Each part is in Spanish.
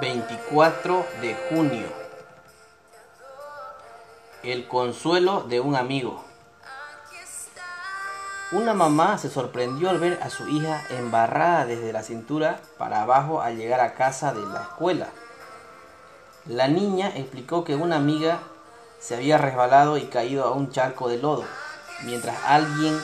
24 de junio. El consuelo de un amigo. Una mamá se sorprendió al ver a su hija embarrada desde la cintura para abajo al llegar a casa de la escuela. La niña explicó que una amiga se había resbalado y caído a un charco de lodo. Mientras alguien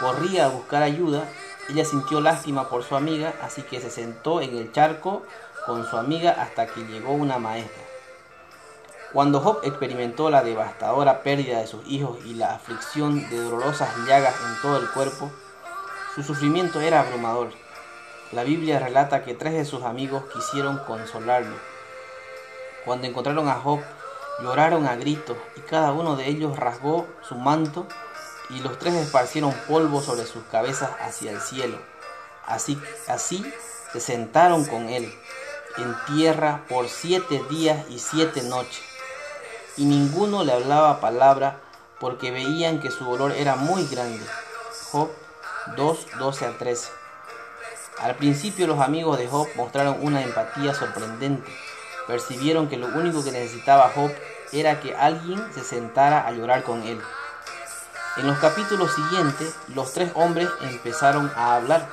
corría a buscar ayuda, ella sintió lástima por su amiga, así que se sentó en el charco con su amiga hasta que llegó una maestra. Cuando Job experimentó la devastadora pérdida de sus hijos y la aflicción de dolorosas llagas en todo el cuerpo, su sufrimiento era abrumador. La Biblia relata que tres de sus amigos quisieron consolarlo. Cuando encontraron a Job, lloraron a gritos y cada uno de ellos rasgó su manto y los tres esparcieron polvo sobre sus cabezas hacia el cielo. Así, así se sentaron con él en tierra por siete días y siete noches. Y ninguno le hablaba palabra porque veían que su dolor era muy grande. Job 2, 12 al 13. Al principio los amigos de Job mostraron una empatía sorprendente. Percibieron que lo único que necesitaba Job era que alguien se sentara a llorar con él. En los capítulos siguientes, los tres hombres empezaron a hablar.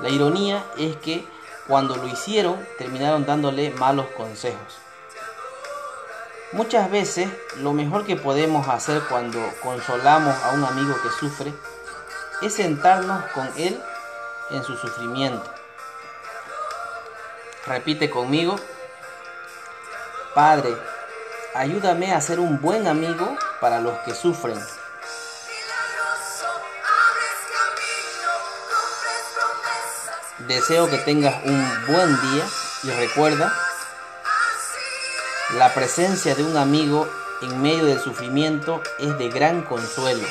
La ironía es que cuando lo hicieron, terminaron dándole malos consejos. Muchas veces lo mejor que podemos hacer cuando consolamos a un amigo que sufre es sentarnos con él en su sufrimiento. Repite conmigo, Padre, ayúdame a ser un buen amigo para los que sufren. Deseo que tengas un buen día y recuerda, la presencia de un amigo en medio del sufrimiento es de gran consuelo.